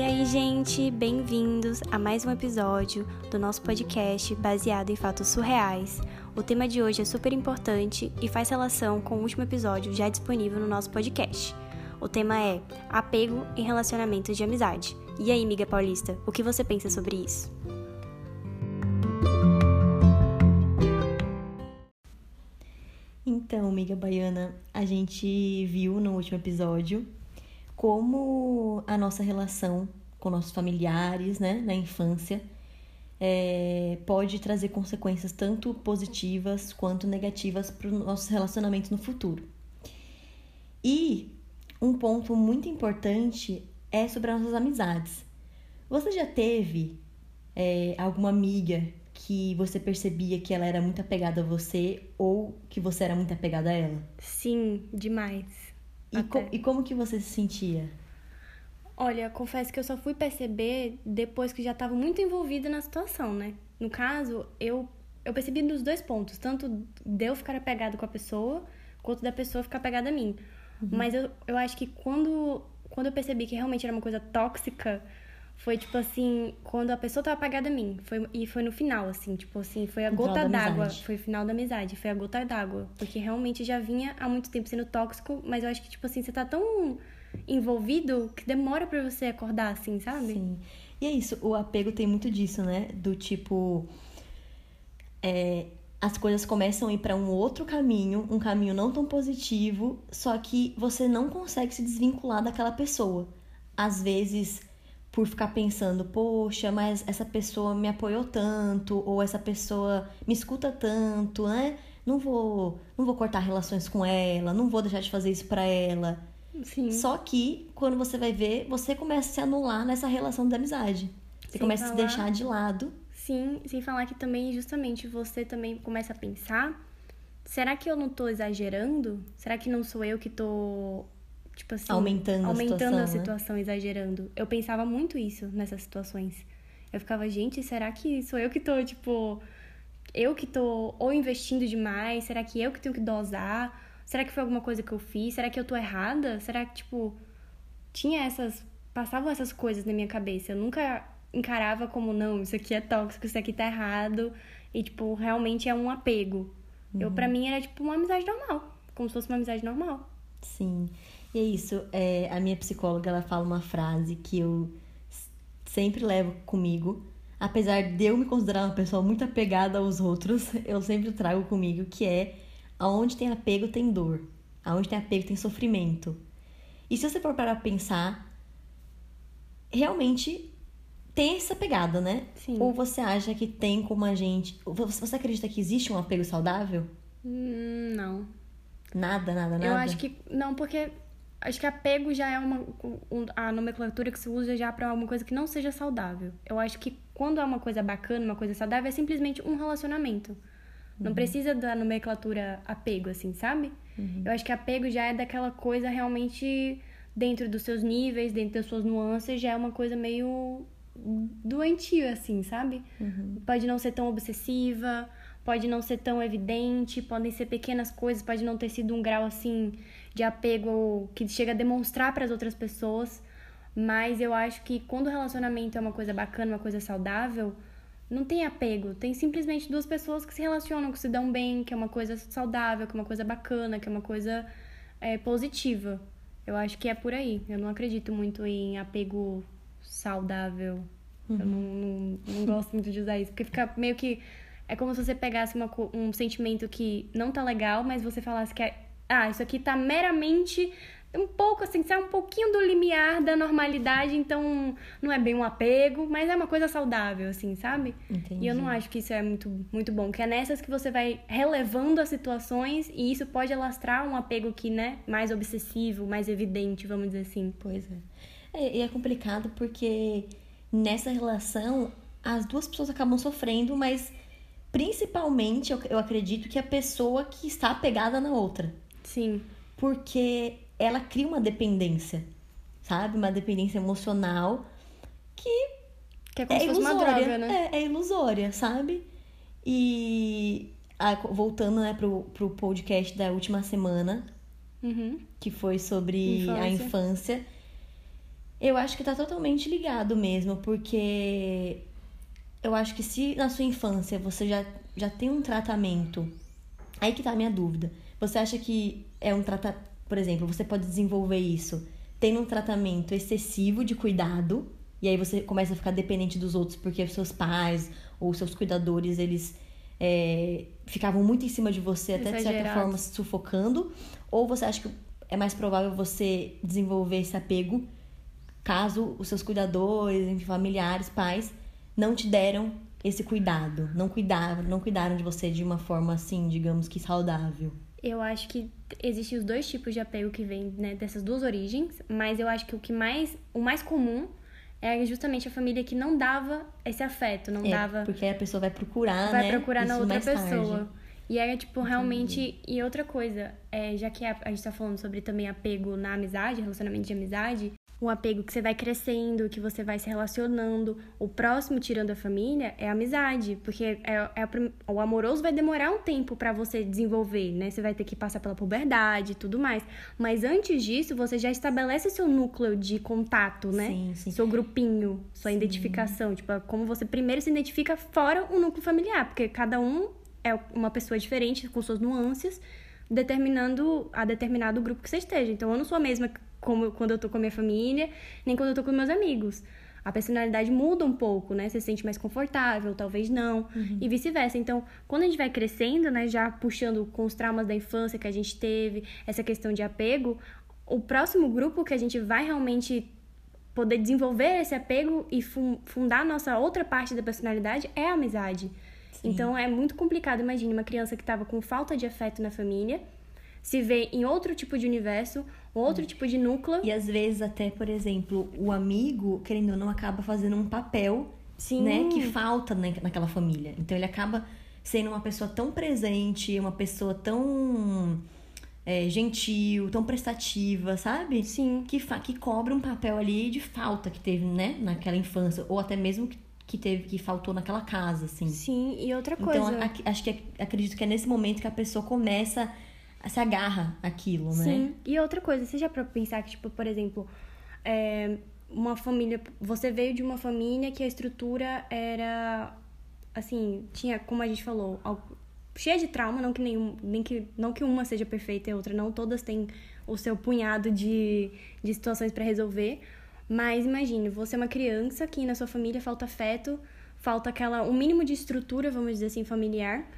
E aí, gente, bem-vindos a mais um episódio do nosso podcast baseado em fatos surreais. O tema de hoje é super importante e faz relação com o último episódio já disponível no nosso podcast. O tema é apego em relacionamentos de amizade. E aí, amiga paulista, o que você pensa sobre isso? Então, amiga baiana, a gente viu no último episódio como a nossa relação com nossos familiares, né, na infância, é, pode trazer consequências tanto positivas quanto negativas para os nossos relacionamentos no futuro. E um ponto muito importante é sobre as nossas amizades. Você já teve é, alguma amiga que você percebia que ela era muito apegada a você ou que você era muito apegada a ela? Sim, demais. E, co e como que você se sentia? Olha, confesso que eu só fui perceber depois que já estava muito envolvida na situação, né? No caso, eu, eu percebi nos dois pontos, tanto de eu ficar apegado com a pessoa, quanto da pessoa ficar apegada a mim. Uhum. Mas eu, eu acho que quando, quando eu percebi que realmente era uma coisa tóxica, foi tipo assim, quando a pessoa tava apagada a mim. Foi, e foi no final, assim, tipo assim, foi a gota d'água. Foi o final da amizade, foi a gota d'água. Porque realmente já vinha há muito tempo sendo tóxico, mas eu acho que, tipo assim, você tá tão envolvido que demora para você acordar, assim, sabe? Sim. E é isso, o apego tem muito disso, né? Do tipo. É, as coisas começam a ir para um outro caminho, um caminho não tão positivo, só que você não consegue se desvincular daquela pessoa. Às vezes por ficar pensando, poxa, mas essa pessoa me apoiou tanto, ou essa pessoa me escuta tanto, né? Não vou, não vou cortar relações com ela, não vou deixar de fazer isso para ela. Sim. Só que quando você vai ver, você começa a se anular nessa relação de amizade. Você sem começa falar... a se deixar de lado. Sim, sem falar que também justamente você também começa a pensar, será que eu não tô exagerando? Será que não sou eu que tô Tipo assim, aumentando, aumentando a situação, a situação né? exagerando. Eu pensava muito isso nessas situações. Eu ficava, gente, será que sou eu que tô, tipo, eu que tô ou investindo demais? Será que eu que tenho que dosar? Será que foi alguma coisa que eu fiz? Será que eu tô errada? Será que, tipo, tinha essas. Passavam essas coisas na minha cabeça. Eu nunca encarava como, não, isso aqui é tóxico, isso aqui tá errado. E, tipo, realmente é um apego. Uhum. Eu, pra mim, era, tipo, uma amizade normal. Como se fosse uma amizade normal. Sim. E é isso, é, a minha psicóloga ela fala uma frase que eu sempre levo comigo. Apesar de eu me considerar uma pessoa muito apegada aos outros, eu sempre trago comigo que é aonde tem apego tem dor, aonde tem apego tem sofrimento. E se você for parar pra pensar, realmente tem essa pegada, né? Sim. Ou você acha que tem como a gente. Você acredita que existe um apego saudável? Hum, não. Nada, nada, nada. Eu acho que. Não, porque Acho que apego já é uma um, a nomenclatura que se usa já para uma coisa que não seja saudável. Eu acho que quando é uma coisa bacana, uma coisa saudável, é simplesmente um relacionamento. Uhum. Não precisa da nomenclatura apego, assim, sabe? Uhum. Eu acho que apego já é daquela coisa realmente dentro dos seus níveis, dentro das suas nuances, já é uma coisa meio doentia, assim, sabe? Uhum. Pode não ser tão obsessiva, pode não ser tão evidente, podem ser pequenas coisas, pode não ter sido um grau assim de apego que chega a demonstrar para as outras pessoas, mas eu acho que quando o relacionamento é uma coisa bacana, uma coisa saudável, não tem apego, tem simplesmente duas pessoas que se relacionam, que se dão bem, que é uma coisa saudável, que é uma coisa bacana, que é uma coisa é, positiva. Eu acho que é por aí. Eu não acredito muito em apego saudável. Uhum. Eu não, não, não gosto muito de usar isso, porque fica meio que. É como se você pegasse uma, um sentimento que não tá legal, mas você falasse que é ah, isso aqui tá meramente um pouco assim, sai um pouquinho do limiar da normalidade, então não é bem um apego, mas é uma coisa saudável, assim, sabe? Entendi. E eu não acho que isso é muito, muito bom, que é nessas que você vai relevando as situações e isso pode alastrar um apego que, né, mais obsessivo, mais evidente, vamos dizer assim. Pois é. é e é complicado porque nessa relação as duas pessoas acabam sofrendo, mas principalmente eu, eu acredito que a pessoa que está apegada na outra. Sim. Porque ela cria uma dependência, sabe? Uma dependência emocional que. Que é como é se fosse ilusória, uma droga, né? É, é ilusória, sabe? E voltando né, pro, pro podcast da última semana, uhum. que foi sobre infância. a infância. Eu acho que tá totalmente ligado mesmo, porque eu acho que se na sua infância você já, já tem um tratamento, aí que tá a minha dúvida. Você acha que é um tratamento, por exemplo, você pode desenvolver isso tendo um tratamento excessivo de cuidado, e aí você começa a ficar dependente dos outros porque os seus pais ou seus cuidadores, eles é, ficavam muito em cima de você, até de certa forma se sufocando, ou você acha que é mais provável você desenvolver esse apego caso os seus cuidadores, familiares, pais, não te deram esse cuidado, não cuidaram, não cuidaram de você de uma forma assim, digamos que saudável. Eu acho que existem os dois tipos de apego que vêm né, dessas duas origens, mas eu acho que o que mais, o mais comum é justamente a família que não dava esse afeto, não é, dava. Porque a pessoa vai procurar, vai né? procurar Isso na outra pessoa. Tarde. E era, tipo, realmente. Entendi. E outra coisa, é, já que a, a gente tá falando sobre também apego na amizade, relacionamento de amizade, um apego que você vai crescendo, que você vai se relacionando. O próximo, tirando a família, é a amizade, porque é, é o amoroso vai demorar um tempo para você desenvolver, né? Você vai ter que passar pela puberdade e tudo mais. Mas antes disso, você já estabelece seu núcleo de contato, né? Sim, sim. Seu grupinho, sua sim. identificação. Tipo, é como você primeiro se identifica fora o núcleo familiar, porque cada um é uma pessoa diferente, com suas nuances determinando a determinado grupo que você esteja. Então, eu não sou a mesma como quando eu tô com a minha família, nem quando eu tô com meus amigos. A personalidade muda um pouco, né? Você se sente mais confortável, talvez não, uhum. e vice-versa. Então, quando a gente vai crescendo, né, já puxando com os traumas da infância que a gente teve, essa questão de apego, o próximo grupo que a gente vai realmente poder desenvolver esse apego e fundar nossa outra parte da personalidade é a amizade. Sim. Então, é muito complicado. Imagine uma criança que estava com falta de afeto na família, se vê em outro tipo de universo, outro tipo de núcleo. E às vezes até, por exemplo, o amigo, querendo ou não, acaba fazendo um papel, Sim. né, que falta naquela família. Então ele acaba sendo uma pessoa tão presente, uma pessoa tão é, gentil, tão prestativa, sabe? Sim. Que, que cobra um papel ali de falta que teve, né, naquela infância, ou até mesmo que, que teve, que faltou naquela casa, assim. Sim, e outra então, coisa. Então, acho que acredito que é nesse momento que a pessoa começa se agarra aquilo, né? Sim. E outra coisa, você já para pensar que, tipo, por exemplo, é, uma família. Você veio de uma família que a estrutura era. Assim, tinha, como a gente falou, cheia de trauma, não que nenhum, nem que, não que uma seja perfeita e a outra não, todas têm o seu punhado de, de situações para resolver. Mas imagine, você é uma criança que na sua família falta afeto, falta aquela um mínimo de estrutura, vamos dizer assim, familiar,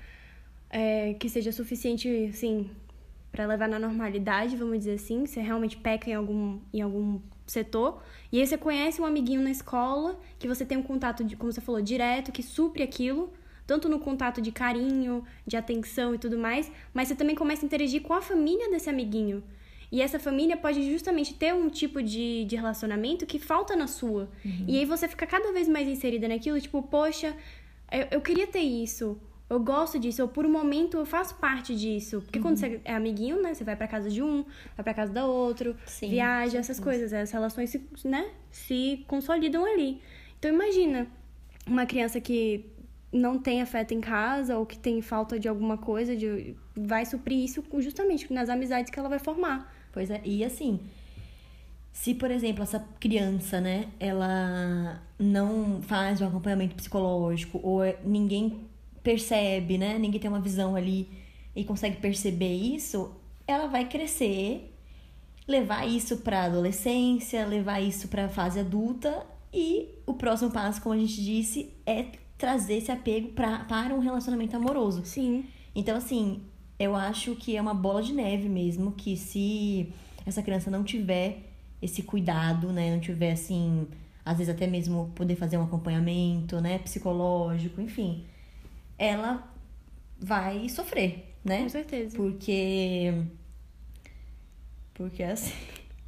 é, que seja suficiente, assim, para levar na normalidade, vamos dizer assim, você realmente peca em algum, em algum setor. E aí você conhece um amiguinho na escola, que você tem um contato, de, como você falou, direto, que supre aquilo, tanto no contato de carinho, de atenção e tudo mais, mas você também começa a interagir com a família desse amiguinho. E essa família pode justamente ter um tipo de, de relacionamento que falta na sua. Uhum. E aí você fica cada vez mais inserida naquilo, tipo, poxa, eu, eu queria ter isso eu gosto disso, ou por um momento eu faço parte disso. Porque uhum. quando você é amiguinho, né? Você vai pra casa de um, vai pra casa da outro, Sim, viaja, essas coisas. As relações se, né, se consolidam ali. Então imagina uma criança que não tem afeto em casa ou que tem falta de alguma coisa, de, vai suprir isso justamente nas amizades que ela vai formar. Pois é, e assim, se, por exemplo, essa criança, né, ela não faz um acompanhamento psicológico ou é, ninguém percebe, né? Ninguém tem uma visão ali e consegue perceber isso, ela vai crescer, levar isso para adolescência, levar isso para fase adulta e o próximo passo, como a gente disse, é trazer esse apego pra, para um relacionamento amoroso. Sim. Então, assim, eu acho que é uma bola de neve mesmo, que se essa criança não tiver esse cuidado, né, não tiver assim, às vezes até mesmo poder fazer um acompanhamento, né, psicológico, enfim, ela vai sofrer, né? Com certeza. Porque. Porque assim.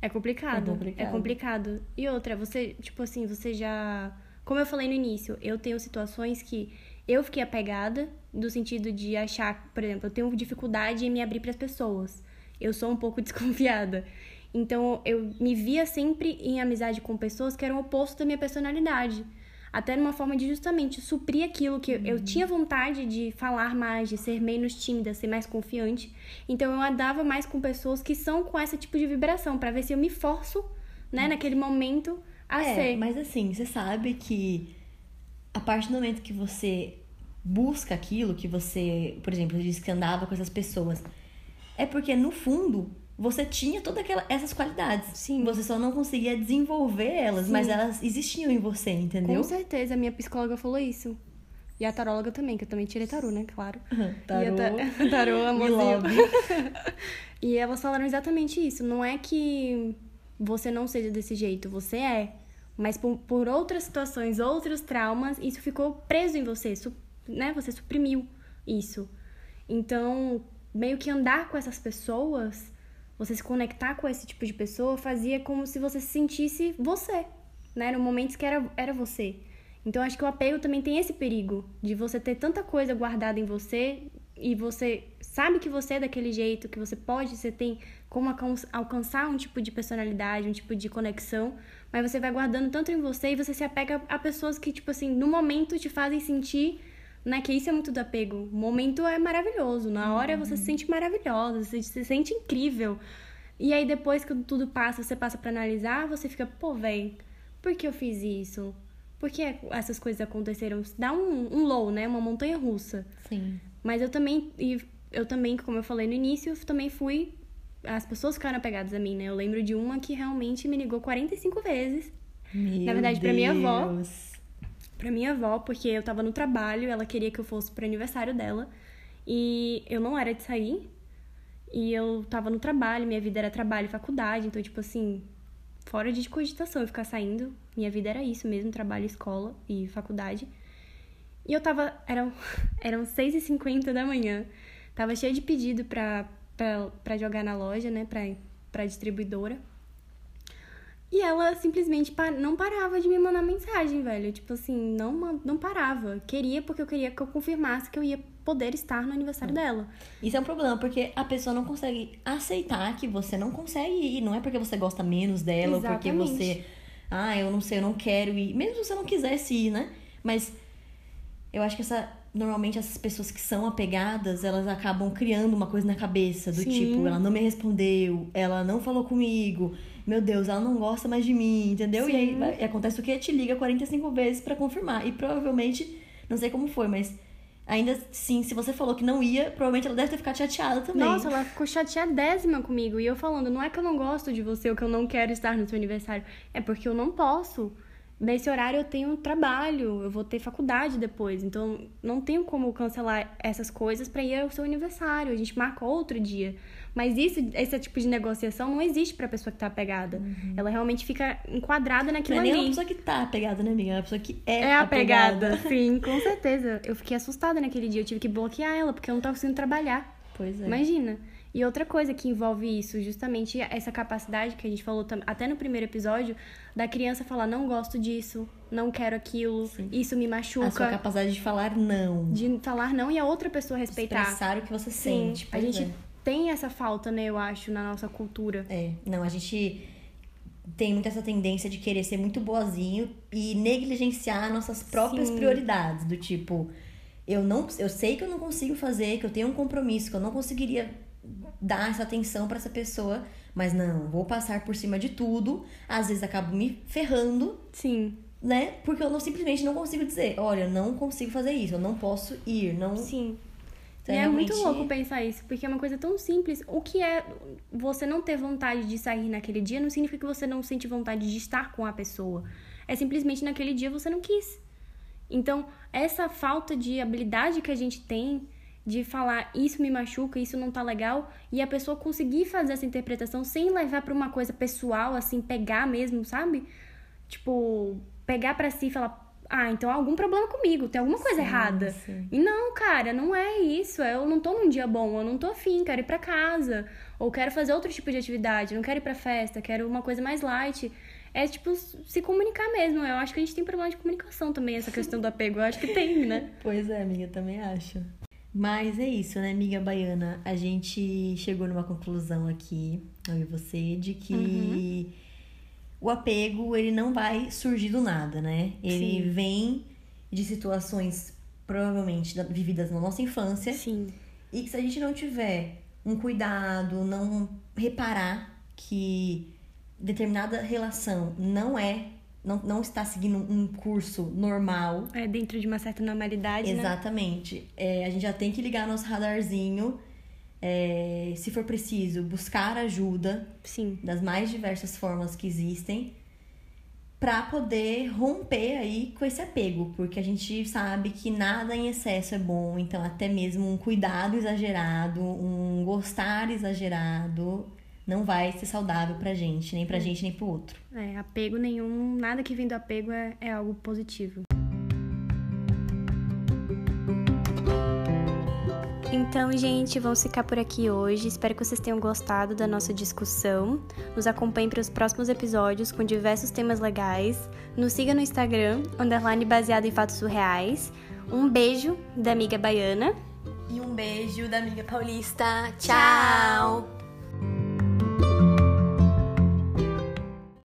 É complicado. É complicado. É complicado. E outra, você, tipo assim, você já. Como eu falei no início, eu tenho situações que eu fiquei apegada, no sentido de achar, por exemplo, eu tenho dificuldade em me abrir para as pessoas. Eu sou um pouco desconfiada. Então, eu me via sempre em amizade com pessoas que eram oposto da minha personalidade até numa forma de justamente suprir aquilo que uhum. eu tinha vontade de falar mais, de ser menos tímida, ser mais confiante. Então eu andava mais com pessoas que são com esse tipo de vibração, para ver se eu me forço né, naquele momento a é, ser. Mas assim, você sabe que a partir do momento que você busca aquilo, que você, por exemplo, disse que andava com essas pessoas, é porque no fundo você tinha todas essas qualidades. Sim. Você só não conseguia desenvolver elas, Sim. mas elas existiam em você, entendeu? Com certeza, a minha psicóloga falou isso. E a taróloga também, que eu também tirei tarô, né? Claro. Tarô. E ta- tarô, amorzinho. E elas falaram exatamente isso. Não é que você não seja desse jeito, você é. Mas por, por outras situações, outros traumas, isso ficou preso em você, su- né? Você suprimiu isso. Então, meio que andar com essas pessoas, você se conectar com esse tipo de pessoa, fazia como se você se sentisse você, né? Eram momentos que era, era você. Então, acho que o apego também tem esse perigo de você ter tanta coisa guardada em você e você sabe que você é daquele jeito, que você pode, você tem como alcan- alcançar um tipo de personalidade, um tipo de conexão, mas você vai guardando tanto em você e você se apega a pessoas que, tipo assim, no momento te fazem sentir, né? Que isso é muito do apego. O momento é maravilhoso, na hora você se sente maravilhosa, você se sente incrível. E aí depois que tudo passa, você passa pra analisar, você fica, pô, véi, por que eu fiz isso? Por que essas coisas aconteceram? Dá um, um low, né? Uma montanha russa. Sim. Mas eu também, e eu também, como eu falei no início, eu também fui. As pessoas ficaram apegadas a mim, né? Eu lembro de uma que realmente me ligou 45 vezes. Meu Na verdade, pra minha avó. Deus. Pra minha avó, porque eu tava no trabalho, ela queria que eu fosse pro aniversário dela. E eu não era de sair. E eu tava no trabalho, minha vida era trabalho e faculdade. Então, tipo assim, fora de cogitação eu ficar saindo. Minha vida era isso mesmo, trabalho, escola e faculdade. E eu tava. Eram, eram 6h50 da manhã. Tava cheio de pedido pra, pra, pra jogar na loja, né? Pra, pra distribuidora. E ela simplesmente pa- não parava de me mandar mensagem, velho. Tipo assim, não, não parava. Queria porque eu queria que eu confirmasse que eu ia poder estar no aniversário dela. Isso é um problema, porque a pessoa não consegue aceitar que você não consegue ir. Não é porque você gosta menos dela, ou porque Exatamente. você. Ah, eu não sei, eu não quero ir. Mesmo se você não quisesse ir, né? Mas eu acho que essa. Normalmente essas pessoas que são apegadas, elas acabam criando uma coisa na cabeça, do Sim. tipo, ela não me respondeu, ela não falou comigo, meu Deus, ela não gosta mais de mim, entendeu? E aí Sim. vai- acontece o que? Te liga 45 vezes pra confirmar. E provavelmente, não sei como foi, mas ainda assim, se você falou que não ia, provavelmente ela deve ter ficado chateada também. Nossa, ela ficou chateadésima comigo. E eu falando, não é que eu não gosto de você ou que eu não quero estar no seu aniversário. É porque eu não posso. Nesse horário eu tenho trabalho, eu vou ter faculdade depois. Então não tenho como cancelar essas coisas pra ir ao seu aniversário. A gente marca outro dia. Mas isso, esse tipo de negociação não existe pra pessoa que tá apegada. Ela realmente fica enquadrada Não naquilo é nem uma ali. pessoa que tá apegada, né, amiga? É uma pessoa que é, É apegada, sim, com certeza. Eu fiquei assustada naquele dia. Eu tive que bloquear ela, porque eu não tava conseguindo trabalhar. Pois é. Imagina. E outra coisa que envolve isso, justamente essa capacidade que a gente falou até no primeiro episódio, da criança falar, não gosto disso, não quero aquilo, Sim. isso me a sua machuca. capacidade de falar não. De falar não e a outra pessoa respeitar. Expressar o que você Sim, sente. a gente é. tem essa falta, né, eu acho, na nossa cultura. É, não, a gente tem muito essa tendência de querer ser muito boazinho e negligenciar nossas próprias Sim. prioridades, do tipo, eu não, eu sei que eu não consigo fazer, que eu tenho um compromisso, que eu não conseguiria dar essa atenção pra essa pessoa, mas não, vou passar por cima de tudo, às vezes acabo me ferrando, Sim, né? Porque eu não simplesmente não consigo dizer, olha, não consigo fazer isso, eu não posso ir, não sim. Então, e é muito realmente- louco pensar isso, porque é uma coisa tão simples. O que é você não ter vontade de sair naquele dia não significa que você não sente vontade de estar com a pessoa. É simplesmente naquele dia você não quis. Então, essa falta de habilidade que a gente tem de falar isso me machuca, isso não tá legal, e a pessoa conseguir fazer essa interpretação sem levar pra uma coisa pessoal, assim, pegar mesmo, sabe? Tipo, pegar pra si e falar, ah, então há algum problema comigo, tem alguma coisa Sim, errada. sim. E não, cara, não é isso. Eu não tô num dia bom, eu não tô afim, quero ir pra casa. Ou quero fazer outro tipo de atividade, não quero ir pra festa, quero uma coisa mais light. É tipo se comunicar mesmo. Eu acho que a gente tem problema de comunicação também, essa questão do apego. Eu acho que tem, né? Pois é, amiga, também acho. Mas é isso, né, amiga baiana? A gente chegou numa conclusão aqui, eu e você, de que o apego, ele não vai surgir do nada, né? Ele Sim. vem de situações provavelmente da- vividas na nossa infância Sim. e que se a gente não tiver um cuidado, não reparar que determinada relação não é não, não está seguindo um curso normal. É dentro de uma certa normalidade, né? Exatamente. Né? É, a gente já tem que ligar nosso radarzinho. É, se for preciso, buscar ajuda. Sim. Das mais diversas formas que existem. para poder romper aí com esse apego. Porque a gente sabe que nada em excesso é bom. Então, até mesmo um cuidado exagerado, um gostar exagerado não vai ser saudável pra gente, nem pra é. gente, nem pro outro. É, apego nenhum, nada que vem do apego é, é algo positivo. Então, gente, vamos ficar por aqui hoje. Espero que vocês tenham gostado da nossa discussão. Nos acompanhem para os próximos episódios com diversos temas legais. Nos siga no Instagram, underline baseado em fatos surreais. Um beijo da amiga baiana. E um beijo da amiga paulista. Tchau.